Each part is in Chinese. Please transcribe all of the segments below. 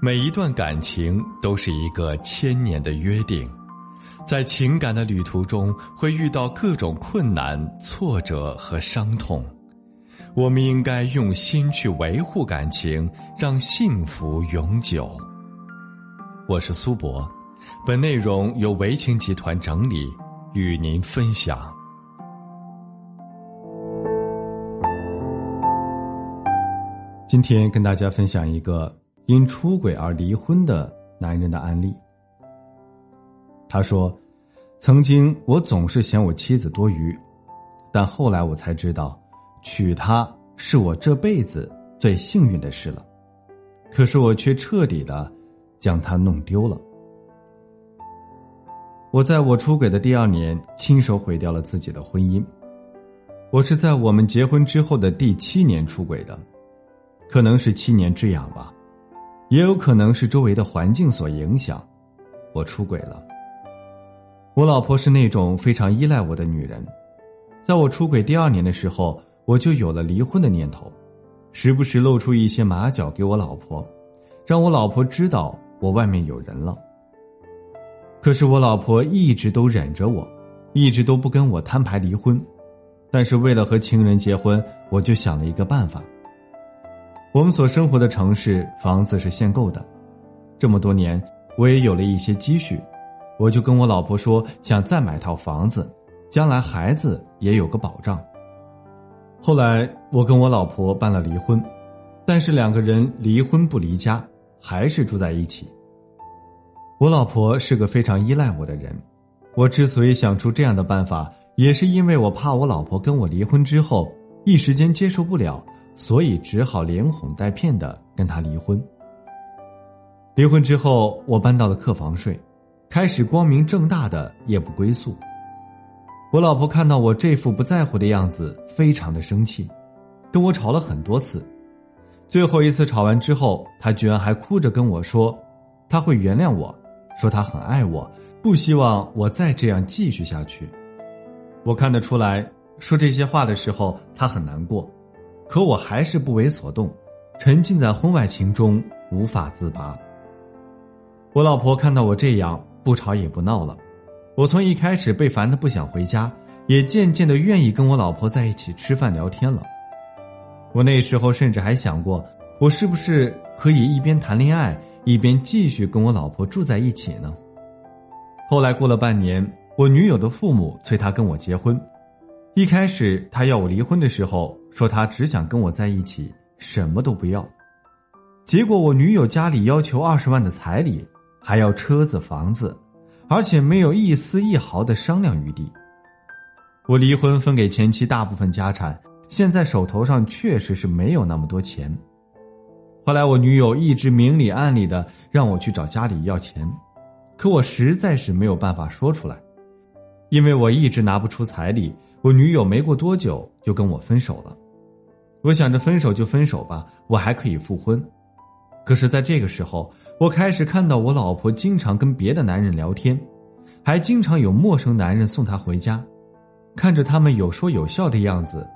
每一段感情都是一个千年的约定，在情感的旅途中会遇到各种困难、挫折和伤痛，我们应该用心去维护感情，让幸福永久。我是苏博，本内容由维情集团整理，与您分享。今天跟大家分享一个。因出轨而离婚的男人的案例。他说：“曾经我总是嫌我妻子多余，但后来我才知道，娶她是我这辈子最幸运的事了。可是我却彻底的将她弄丢了。我在我出轨的第二年，亲手毁掉了自己的婚姻。我是在我们结婚之后的第七年出轨的，可能是七年之痒吧。”也有可能是周围的环境所影响，我出轨了。我老婆是那种非常依赖我的女人，在我出轨第二年的时候，我就有了离婚的念头，时不时露出一些马脚给我老婆，让我老婆知道我外面有人了。可是我老婆一直都忍着我，一直都不跟我摊牌离婚，但是为了和情人结婚，我就想了一个办法。我们所生活的城市房子是限购的，这么多年我也有了一些积蓄，我就跟我老婆说想再买套房子，将来孩子也有个保障。后来我跟我老婆办了离婚，但是两个人离婚不离家，还是住在一起。我老婆是个非常依赖我的人，我之所以想出这样的办法，也是因为我怕我老婆跟我离婚之后一时间接受不了。所以只好连哄带骗的跟他离婚。离婚之后，我搬到了客房睡，开始光明正大的夜不归宿。我老婆看到我这副不在乎的样子，非常的生气，跟我吵了很多次。最后一次吵完之后，她居然还哭着跟我说，她会原谅我，说她很爱我，不希望我再这样继续下去。我看得出来，说这些话的时候，她很难过。可我还是不为所动，沉浸在婚外情中无法自拔。我老婆看到我这样，不吵也不闹了。我从一开始被烦的不想回家，也渐渐的愿意跟我老婆在一起吃饭聊天了。我那时候甚至还想过，我是不是可以一边谈恋爱，一边继续跟我老婆住在一起呢？后来过了半年，我女友的父母催她跟我结婚。一开始他要我离婚的时候。说他只想跟我在一起，什么都不要。结果我女友家里要求二十万的彩礼，还要车子房子，而且没有一丝一毫的商量余地。我离婚分给前妻大部分家产，现在手头上确实是没有那么多钱。后来我女友一直明里暗里的让我去找家里要钱，可我实在是没有办法说出来，因为我一直拿不出彩礼。我女友没过多久就跟我分手了，我想着分手就分手吧，我还可以复婚。可是，在这个时候，我开始看到我老婆经常跟别的男人聊天，还经常有陌生男人送她回家，看着他们有说有笑的样子，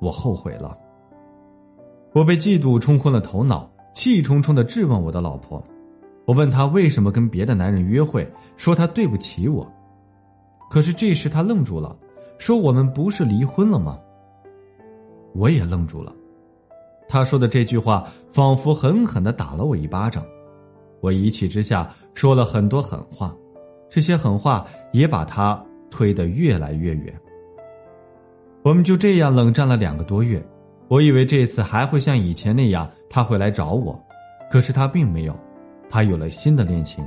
我后悔了。我被嫉妒冲昏了头脑，气冲冲的质问我的老婆，我问她为什么跟别的男人约会，说她对不起我。可是这时他愣住了。说我们不是离婚了吗？我也愣住了。他说的这句话仿佛狠狠的打了我一巴掌。我一气之下说了很多狠话，这些狠话也把他推得越来越远。我们就这样冷战了两个多月。我以为这次还会像以前那样他会来找我，可是他并没有。他有了新的恋情，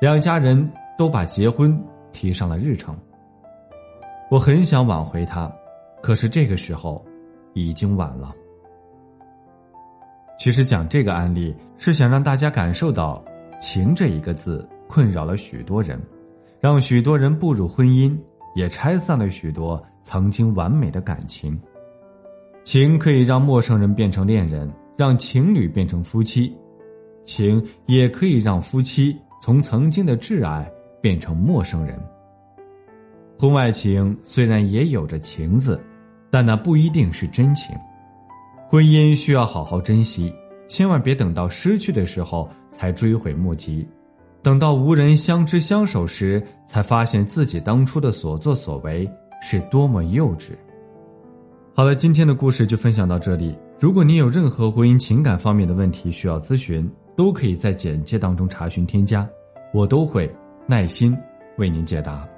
两家人都把结婚提上了日程。我很想挽回他，可是这个时候，已经晚了。其实讲这个案例是想让大家感受到“情”这一个字困扰了许多人，让许多人步入婚姻，也拆散了许多曾经完美的感情。情可以让陌生人变成恋人，让情侣变成夫妻；情也可以让夫妻从曾经的挚爱变成陌生人。婚外情虽然也有着情字，但那不一定是真情。婚姻需要好好珍惜，千万别等到失去的时候才追悔莫及，等到无人相知相守时，才发现自己当初的所作所为是多么幼稚。好了，今天的故事就分享到这里。如果你有任何婚姻情感方面的问题需要咨询，都可以在简介当中查询添加，我都会耐心为您解答。